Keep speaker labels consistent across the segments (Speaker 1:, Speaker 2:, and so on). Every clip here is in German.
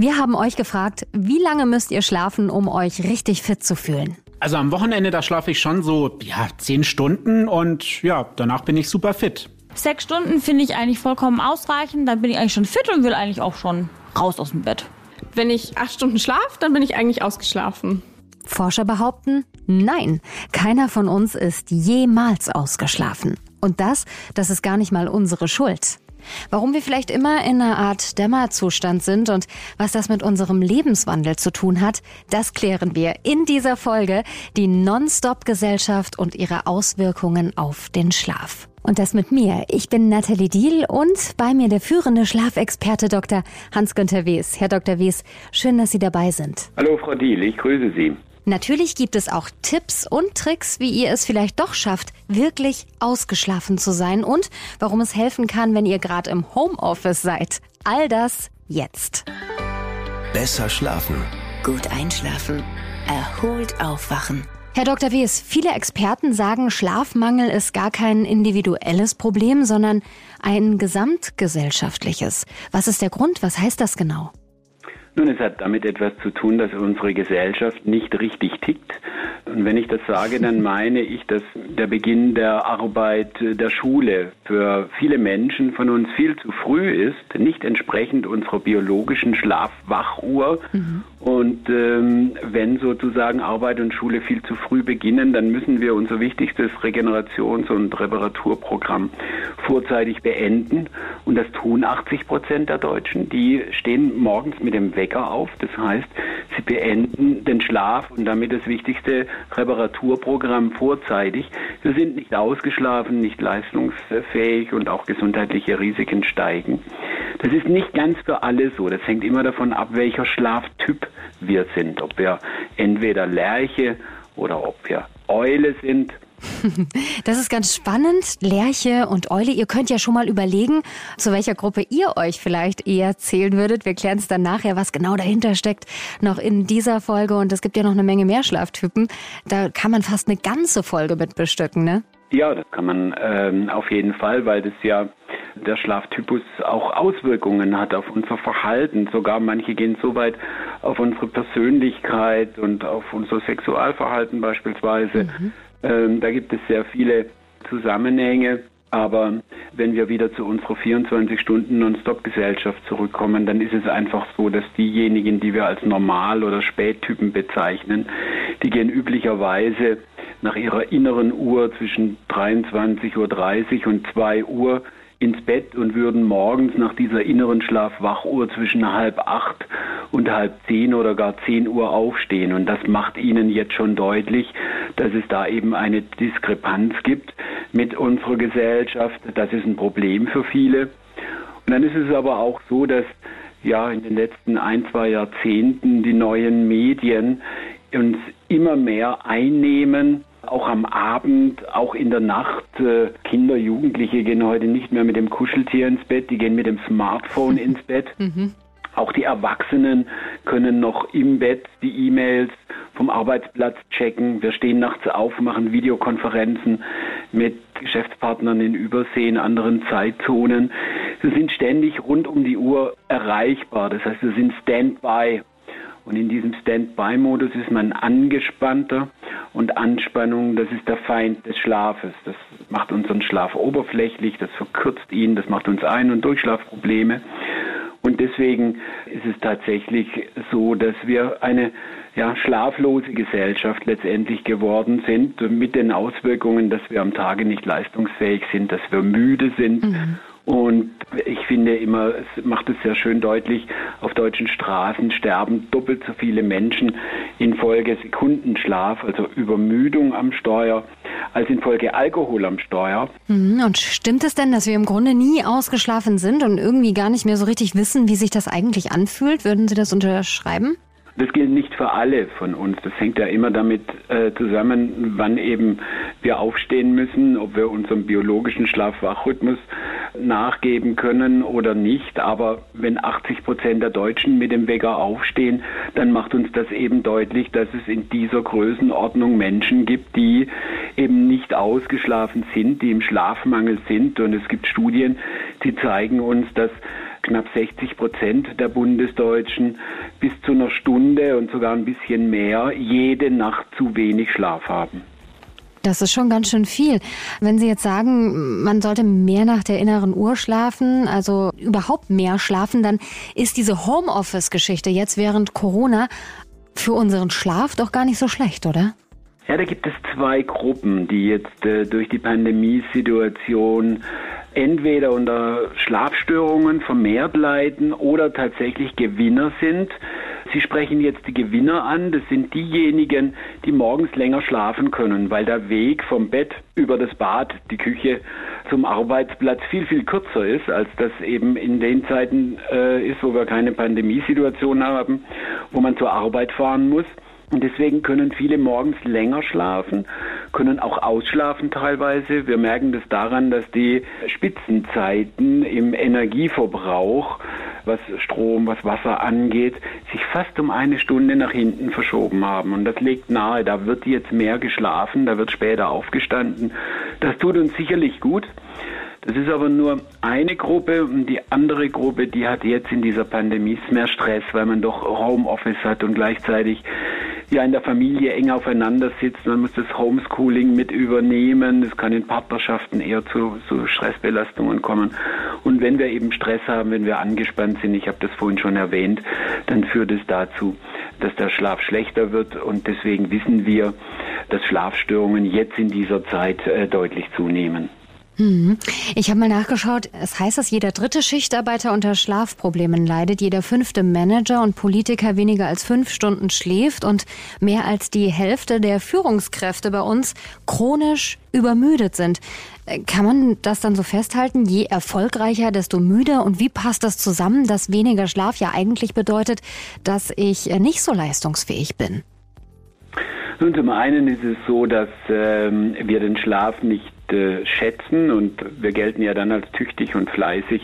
Speaker 1: Wir haben euch gefragt, wie lange müsst ihr schlafen, um euch richtig fit zu fühlen?
Speaker 2: Also am Wochenende, da schlafe ich schon so, ja, zehn Stunden und ja, danach bin ich super fit.
Speaker 3: Sechs Stunden finde ich eigentlich vollkommen ausreichend. Dann bin ich eigentlich schon fit und will eigentlich auch schon raus aus dem Bett.
Speaker 4: Wenn ich acht Stunden schlafe, dann bin ich eigentlich ausgeschlafen.
Speaker 1: Forscher behaupten, nein, keiner von uns ist jemals ausgeschlafen. Und das, das ist gar nicht mal unsere Schuld. Warum wir vielleicht immer in einer Art Dämmerzustand sind und was das mit unserem Lebenswandel zu tun hat, das klären wir in dieser Folge, die Non-Stop-Gesellschaft und ihre Auswirkungen auf den Schlaf. Und das mit mir. Ich bin Nathalie Diel und bei mir der führende Schlafexperte Dr. Hans-Günther Wies. Herr Dr. Wies, schön, dass Sie dabei sind.
Speaker 5: Hallo Frau Diel, ich grüße Sie.
Speaker 1: Natürlich gibt es auch Tipps und Tricks, wie ihr es vielleicht doch schafft, wirklich ausgeschlafen zu sein und warum es helfen kann, wenn ihr gerade im Homeoffice seid. All das jetzt.
Speaker 6: Besser schlafen.
Speaker 7: Gut einschlafen. Erholt aufwachen.
Speaker 1: Herr Dr. Wies, viele Experten sagen, Schlafmangel ist gar kein individuelles Problem, sondern ein gesamtgesellschaftliches. Was ist der Grund? Was heißt das genau?
Speaker 5: Nun, es hat damit etwas zu tun, dass unsere Gesellschaft nicht richtig tickt. Und wenn ich das sage, dann meine ich, dass der Beginn der Arbeit der Schule für viele Menschen von uns viel zu früh ist, nicht entsprechend unserer biologischen Schlafwachuhr. Mhm. Und ähm, wenn sozusagen Arbeit und Schule viel zu früh beginnen, dann müssen wir unser wichtigstes Regenerations- und Reparaturprogramm vorzeitig beenden. Und das tun 80 Prozent der Deutschen. Die stehen morgens mit dem Wecker auf. Das heißt, sie beenden den Schlaf und damit das wichtigste Reparaturprogramm vorzeitig. Wir sind nicht ausgeschlafen, nicht leistungsfähig und auch gesundheitliche Risiken steigen. Das ist nicht ganz für alle so. Das hängt immer davon ab, welcher Schlaftyp wir sind. Ob wir entweder Lerche oder ob wir Eule sind.
Speaker 1: Das ist ganz spannend. Lerche und Eule, ihr könnt ja schon mal überlegen, zu welcher Gruppe ihr euch vielleicht eher zählen würdet. Wir klären es dann nachher, was genau dahinter steckt, noch in dieser Folge. Und es gibt ja noch eine Menge mehr Schlaftypen. Da kann man fast eine ganze Folge mit bestücken, ne?
Speaker 5: Ja, das kann man ähm, auf jeden Fall, weil das ja der Schlaftypus auch Auswirkungen hat auf unser Verhalten. Sogar manche gehen so weit auf unsere Persönlichkeit und auf unser Sexualverhalten beispielsweise. Mhm. Ähm, da gibt es sehr viele Zusammenhänge. Aber wenn wir wieder zu unserer 24 Stunden Non-Stop-Gesellschaft zurückkommen, dann ist es einfach so, dass diejenigen, die wir als Normal- oder Spättypen bezeichnen, die gehen üblicherweise nach ihrer inneren Uhr zwischen 23.30 Uhr und 2 Uhr ins Bett und würden morgens nach dieser inneren Schlafwachuhr zwischen halb acht und halb zehn oder gar zehn Uhr aufstehen. Und das macht ihnen jetzt schon deutlich, dass es da eben eine Diskrepanz gibt mit unserer Gesellschaft. Das ist ein Problem für viele. Und dann ist es aber auch so, dass ja in den letzten ein, zwei Jahrzehnten die neuen Medien uns immer mehr einnehmen auch am Abend, auch in der Nacht. Äh, Kinder, Jugendliche gehen heute nicht mehr mit dem Kuscheltier ins Bett, die gehen mit dem Smartphone ins Bett. Mhm. Auch die Erwachsenen können noch im Bett die E-Mails vom Arbeitsplatz checken. Wir stehen nachts auf, machen Videokonferenzen mit Geschäftspartnern in Übersee, in anderen Zeitzonen. Wir sind ständig rund um die Uhr erreichbar. Das heißt, wir sind Standby. Und in diesem Standby-Modus ist man angespannter und Anspannung, das ist der Feind des Schlafes. Das macht unseren Schlaf oberflächlich, das verkürzt ihn, das macht uns Ein- und Durchschlafprobleme. Und deswegen ist es tatsächlich so, dass wir eine ja, schlaflose Gesellschaft letztendlich geworden sind, mit den Auswirkungen, dass wir am Tage nicht leistungsfähig sind, dass wir müde sind. Mhm. Und ich finde immer, es macht es sehr schön deutlich, auf deutschen Straßen sterben doppelt so viele Menschen infolge Sekundenschlaf, also Übermüdung am Steuer, als infolge Alkohol am Steuer.
Speaker 1: Mhm, und stimmt es denn, dass wir im Grunde nie ausgeschlafen sind und irgendwie gar nicht mehr so richtig wissen, wie sich das eigentlich anfühlt? Würden Sie das unterschreiben?
Speaker 5: Das gilt nicht für alle von uns. Das hängt ja immer damit äh, zusammen, wann eben wir aufstehen müssen, ob wir unserem biologischen Schlaf-Wach-Rhythmus nachgeben können oder nicht. Aber wenn 80 Prozent der Deutschen mit dem Wecker aufstehen, dann macht uns das eben deutlich, dass es in dieser Größenordnung Menschen gibt, die eben nicht ausgeschlafen sind, die im Schlafmangel sind. Und es gibt Studien, die zeigen uns, dass knapp 60 Prozent der Bundesdeutschen bis zu einer Stunde und sogar ein bisschen mehr jede Nacht zu wenig Schlaf haben.
Speaker 1: Das ist schon ganz schön viel. Wenn Sie jetzt sagen, man sollte mehr nach der inneren Uhr schlafen, also überhaupt mehr schlafen, dann ist diese Homeoffice-Geschichte jetzt während Corona für unseren Schlaf doch gar nicht so schlecht, oder?
Speaker 5: Ja, da gibt es zwei Gruppen, die jetzt äh, durch die Pandemiesituation entweder unter Schlafstörungen vermehrt leiden oder tatsächlich Gewinner sind. Sie sprechen jetzt die Gewinner an. Das sind diejenigen, die morgens länger schlafen können, weil der Weg vom Bett über das Bad, die Küche zum Arbeitsplatz viel, viel kürzer ist, als das eben in den Zeiten äh, ist, wo wir keine Pandemiesituation haben, wo man zur Arbeit fahren muss. Und deswegen können viele morgens länger schlafen, können auch ausschlafen teilweise. Wir merken das daran, dass die Spitzenzeiten im Energieverbrauch, was Strom, was Wasser angeht, sich fast um eine Stunde nach hinten verschoben haben. Und das legt nahe, da wird jetzt mehr geschlafen, da wird später aufgestanden. Das tut uns sicherlich gut. Das ist aber nur eine Gruppe und die andere Gruppe, die hat jetzt in dieser Pandemie mehr Stress, weil man doch Homeoffice hat und gleichzeitig ja in der Familie eng aufeinander sitzt. Man muss das Homeschooling mit übernehmen. Es kann in Partnerschaften eher zu, zu Stressbelastungen kommen. Und wenn wir eben Stress haben, wenn wir angespannt sind, ich habe das vorhin schon erwähnt, dann führt es dazu, dass der Schlaf schlechter wird. Und deswegen wissen wir, dass Schlafstörungen jetzt in dieser Zeit äh, deutlich zunehmen.
Speaker 1: Mhm. Ich habe mal nachgeschaut, es heißt, dass jeder dritte Schichtarbeiter unter Schlafproblemen leidet, jeder fünfte Manager und Politiker weniger als fünf Stunden schläft und mehr als die Hälfte der Führungskräfte bei uns chronisch übermüdet sind. Äh, kann man das dann so festhalten? Je erfolgreicher, desto müder. Und wie passt das zusammen, dass weniger Schlaf ja eigentlich bedeutet, dass ich äh, nicht so leistungsfähig bin?
Speaker 5: Nun, zum einen ist es so, dass ähm, wir den Schlaf nicht äh, schätzen und wir gelten ja dann als tüchtig und fleißig,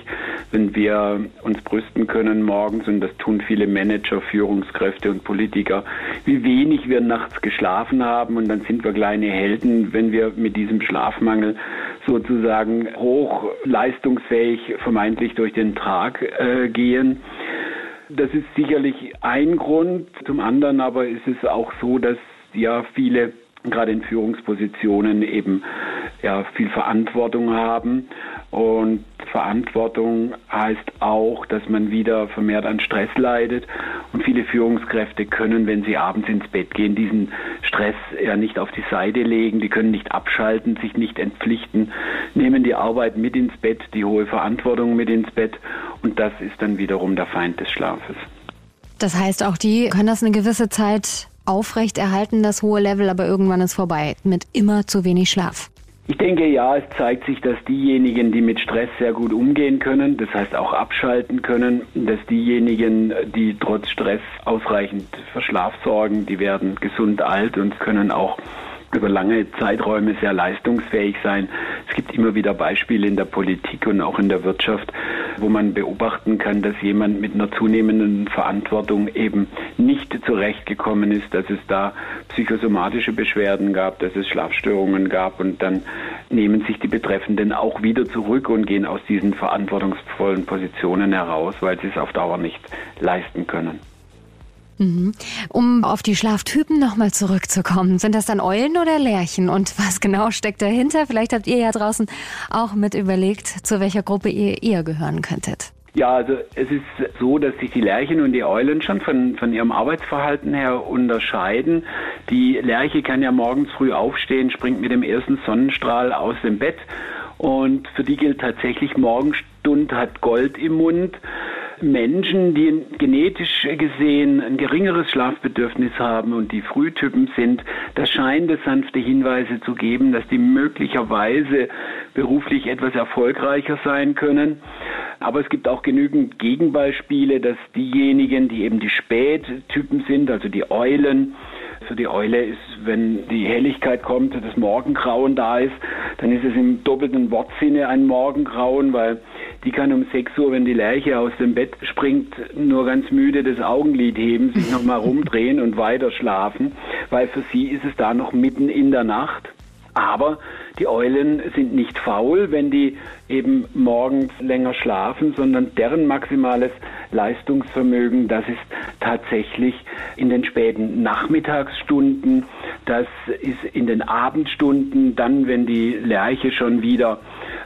Speaker 5: wenn wir uns brüsten können morgens und das tun viele Manager, Führungskräfte und Politiker, wie wenig wir nachts geschlafen haben und dann sind wir kleine Helden, wenn wir mit diesem Schlafmangel sozusagen hoch leistungsfähig vermeintlich durch den Tag äh, gehen. Das ist sicherlich ein Grund. Zum anderen aber ist es auch so, dass ja viele gerade in Führungspositionen eben ja viel Verantwortung haben. Und Verantwortung heißt auch, dass man wieder vermehrt an Stress leidet. Und viele Führungskräfte können, wenn sie abends ins Bett gehen, diesen Stress ja nicht auf die Seite legen, die können nicht abschalten, sich nicht entpflichten, nehmen die Arbeit mit ins Bett, die hohe Verantwortung mit ins Bett. Und das ist dann wiederum der Feind des Schlafes.
Speaker 1: Das heißt, auch die können das eine gewisse Zeit aufrechterhalten, das hohe Level, aber irgendwann ist vorbei mit immer zu wenig Schlaf.
Speaker 5: Ich denke ja, es zeigt sich, dass diejenigen, die mit Stress sehr gut umgehen können, das heißt auch abschalten können, dass diejenigen, die trotz Stress ausreichend für Schlaf sorgen, die werden gesund alt und können auch über lange Zeiträume sehr leistungsfähig sein. Es gibt immer wieder Beispiele in der Politik und auch in der Wirtschaft, wo man beobachten kann, dass jemand mit einer zunehmenden Verantwortung eben nicht zurechtgekommen ist, dass es da psychosomatische Beschwerden gab, dass es Schlafstörungen gab und dann nehmen sich die Betreffenden auch wieder zurück und gehen aus diesen verantwortungsvollen Positionen heraus, weil sie es auf Dauer nicht leisten können.
Speaker 1: Mhm. Um auf die Schlaftypen nochmal zurückzukommen, sind das dann Eulen oder Lerchen? Und was genau steckt dahinter? Vielleicht habt ihr ja draußen auch mit überlegt, zu welcher Gruppe ihr eher gehören könntet.
Speaker 5: Ja, also es ist so, dass sich die Lerchen und die Eulen schon von, von ihrem Arbeitsverhalten her unterscheiden. Die Lerche kann ja morgens früh aufstehen, springt mit dem ersten Sonnenstrahl aus dem Bett und für die gilt tatsächlich, Morgenstund hat Gold im Mund. Menschen, die genetisch gesehen ein geringeres Schlafbedürfnis haben und die Frühtypen sind, da scheint es sanfte Hinweise zu geben, dass die möglicherweise beruflich etwas erfolgreicher sein können. Aber es gibt auch genügend Gegenbeispiele, dass diejenigen, die eben die Spättypen sind, also die Eulen, für die Eule ist, wenn die Helligkeit kommt, das Morgengrauen da ist, dann ist es im doppelten Wortsinne ein Morgengrauen, weil die kann um 6 Uhr, wenn die Lerche aus dem Bett springt, nur ganz müde das Augenlid heben, sich nochmal rumdrehen und weiter schlafen, weil für sie ist es da noch mitten in der Nacht. Aber Die Eulen sind nicht faul, wenn die eben morgens länger schlafen, sondern deren maximales Leistungsvermögen, das ist tatsächlich in den späten Nachmittagsstunden, das ist in den Abendstunden, dann wenn die Lerche schon wieder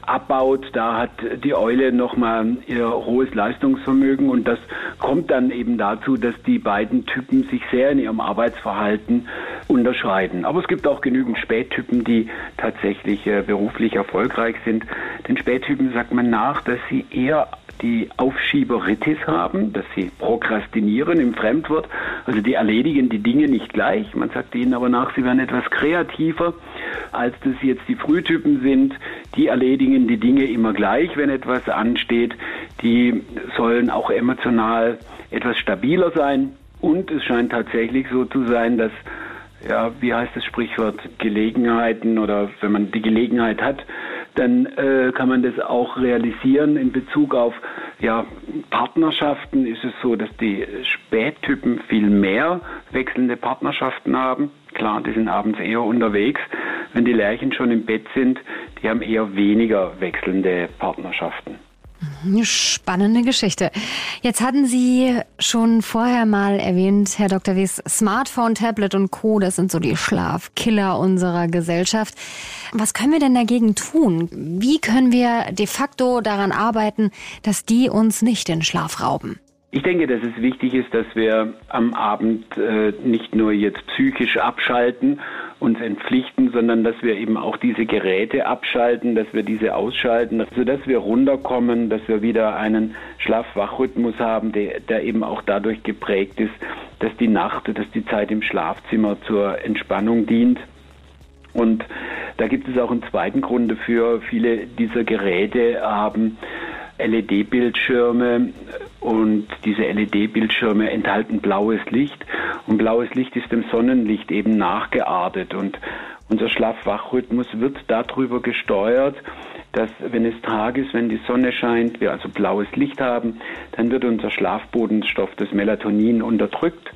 Speaker 5: abbaut, da hat die Eule nochmal ihr hohes Leistungsvermögen und das kommt dann eben dazu, dass die beiden Typen sich sehr in ihrem Arbeitsverhalten unterscheiden. Aber es gibt auch genügend Spättypen, die tatsächlich äh, beruflich erfolgreich sind. Den Spättypen sagt man nach, dass sie eher die Aufschieberitis haben, dass sie prokrastinieren im Fremdwort, also die erledigen die Dinge nicht gleich. Man sagt ihnen aber nach, sie werden etwas kreativer, als das jetzt die Frühtypen sind. Die erledigen die Dinge immer gleich, wenn etwas ansteht. Die sollen auch emotional etwas stabiler sein. Und es scheint tatsächlich so zu sein, dass ja, wie heißt das Sprichwort, Gelegenheiten oder wenn man die Gelegenheit hat, dann äh, kann man das auch realisieren in Bezug auf ja, Partnerschaften ist es so, dass die Spättypen viel mehr wechselnde Partnerschaften haben. Klar, die sind abends eher unterwegs. Wenn die Lerchen schon im Bett sind, die haben eher weniger wechselnde Partnerschaften.
Speaker 1: Spannende Geschichte. Jetzt hatten Sie schon vorher mal erwähnt, Herr Dr. Wies, Smartphone, Tablet und Co., das sind so die Schlafkiller unserer Gesellschaft. Was können wir denn dagegen tun? Wie können wir de facto daran arbeiten, dass die uns nicht den Schlaf rauben?
Speaker 5: Ich denke, dass es wichtig ist, dass wir am Abend äh, nicht nur jetzt psychisch abschalten, uns entpflichten, sondern dass wir eben auch diese Geräte abschalten, dass wir diese ausschalten, sodass wir runterkommen, dass wir wieder einen Schlaf-Wach-Rhythmus haben, der, der eben auch dadurch geprägt ist, dass die Nacht, dass die Zeit im Schlafzimmer zur Entspannung dient. Und da gibt es auch einen zweiten Grund dafür. Viele dieser Geräte haben LED-Bildschirme und diese LED-Bildschirme enthalten blaues Licht. Und blaues Licht ist dem Sonnenlicht eben nachgeartet. Und unser Schlaf-Wach-Rhythmus wird darüber gesteuert, dass wenn es Tag ist, wenn die Sonne scheint, wir also blaues Licht haben, dann wird unser Schlafbodenstoff, das Melatonin, unterdrückt.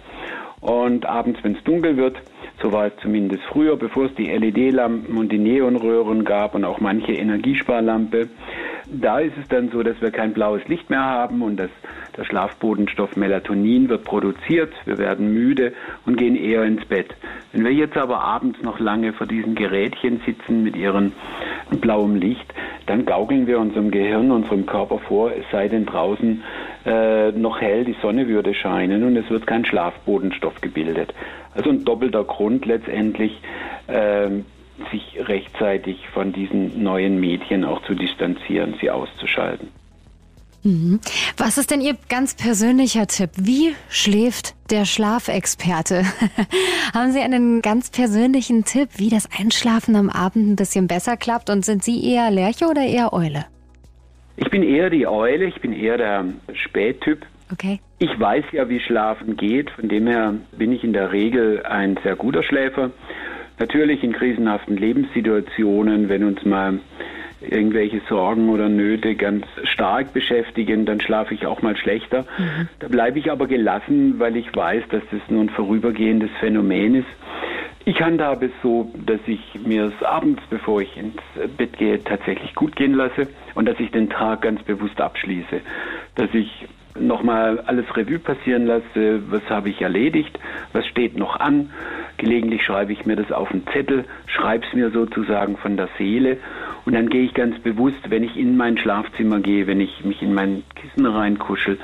Speaker 5: Und abends, wenn es dunkel wird, so war es zumindest früher, bevor es die LED-Lampen und die Neonröhren gab und auch manche Energiesparlampe, da ist es dann so, dass wir kein blaues Licht mehr haben und dass der Schlafbodenstoff Melatonin wird produziert, wir werden müde und gehen eher ins Bett. Wenn wir jetzt aber abends noch lange vor diesen Gerätchen sitzen mit ihrem blauem Licht, dann gaukeln wir unserem Gehirn, unserem Körper vor, es sei denn draußen äh, noch hell, die Sonne würde scheinen und es wird kein Schlafbodenstoff gebildet. Also ein doppelter Grund letztendlich, äh, sich rechtzeitig von diesen neuen Medien auch zu distanzieren, sie auszuschalten.
Speaker 1: Mhm. Was ist denn Ihr ganz persönlicher Tipp? Wie schläft der Schlafexperte? Haben Sie einen ganz persönlichen Tipp, wie das Einschlafen am Abend ein bisschen besser klappt? Und sind Sie eher Lerche oder eher Eule?
Speaker 5: Ich bin eher die Eule, ich bin eher der Spättyp.
Speaker 1: Okay.
Speaker 5: Ich weiß ja, wie Schlafen geht, von dem her bin ich in der Regel ein sehr guter Schläfer. Natürlich in krisenhaften Lebenssituationen, wenn uns mal irgendwelche Sorgen oder Nöte ganz stark beschäftigen, dann schlafe ich auch mal schlechter. Mhm. Da bleibe ich aber gelassen, weil ich weiß, dass das nur ein vorübergehendes Phänomen ist. Ich handhabe es so, dass ich mir es abends, bevor ich ins Bett gehe, tatsächlich gut gehen lasse und dass ich den Tag ganz bewusst abschließe. Dass ich nochmal alles Revue passieren lasse, was habe ich erledigt, was steht noch an. Gelegentlich schreibe ich mir das auf einen Zettel, schreibe es mir sozusagen von der Seele und dann gehe ich ganz bewusst, wenn ich in mein Schlafzimmer gehe, wenn ich mich in mein Kissen reinkuschel,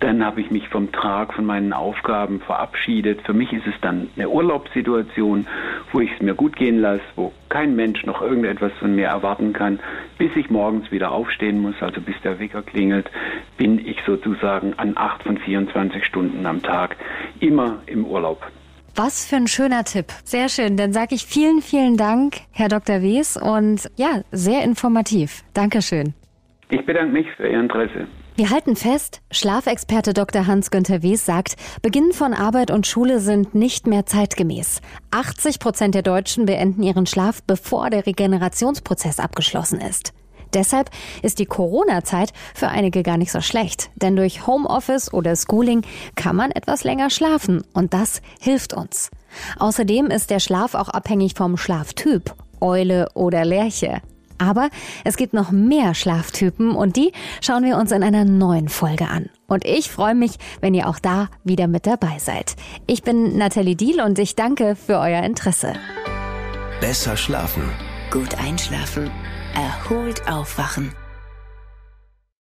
Speaker 5: dann habe ich mich vom Tag, von meinen Aufgaben verabschiedet. Für mich ist es dann eine Urlaubssituation, wo ich es mir gut gehen lasse, wo kein Mensch noch irgendetwas von mir erwarten kann, bis ich morgens wieder aufstehen muss, also bis der Wecker klingelt, bin ich sozusagen an acht von 24 Stunden am Tag immer im Urlaub.
Speaker 1: Was für ein schöner Tipp. Sehr schön. Dann sage ich vielen, vielen Dank, Herr Dr. Wies. Und ja, sehr informativ. Dankeschön.
Speaker 5: Ich bedanke mich für Ihr Interesse.
Speaker 1: Wir halten fest, Schlafexperte Dr. Hans-Günther Wies sagt, Beginn von Arbeit und Schule sind nicht mehr zeitgemäß. 80 Prozent der Deutschen beenden ihren Schlaf, bevor der Regenerationsprozess abgeschlossen ist. Deshalb ist die Corona-Zeit für einige gar nicht so schlecht, denn durch Homeoffice oder Schooling kann man etwas länger schlafen und das hilft uns. Außerdem ist der Schlaf auch abhängig vom Schlaftyp. Eule oder Lerche. Aber es gibt noch mehr Schlaftypen und die schauen wir uns in einer neuen Folge an. Und ich freue mich, wenn ihr auch da wieder mit dabei seid. Ich bin Nathalie Diel und ich danke für euer Interesse.
Speaker 6: Besser schlafen.
Speaker 7: Gut einschlafen. Erholt aufwachen.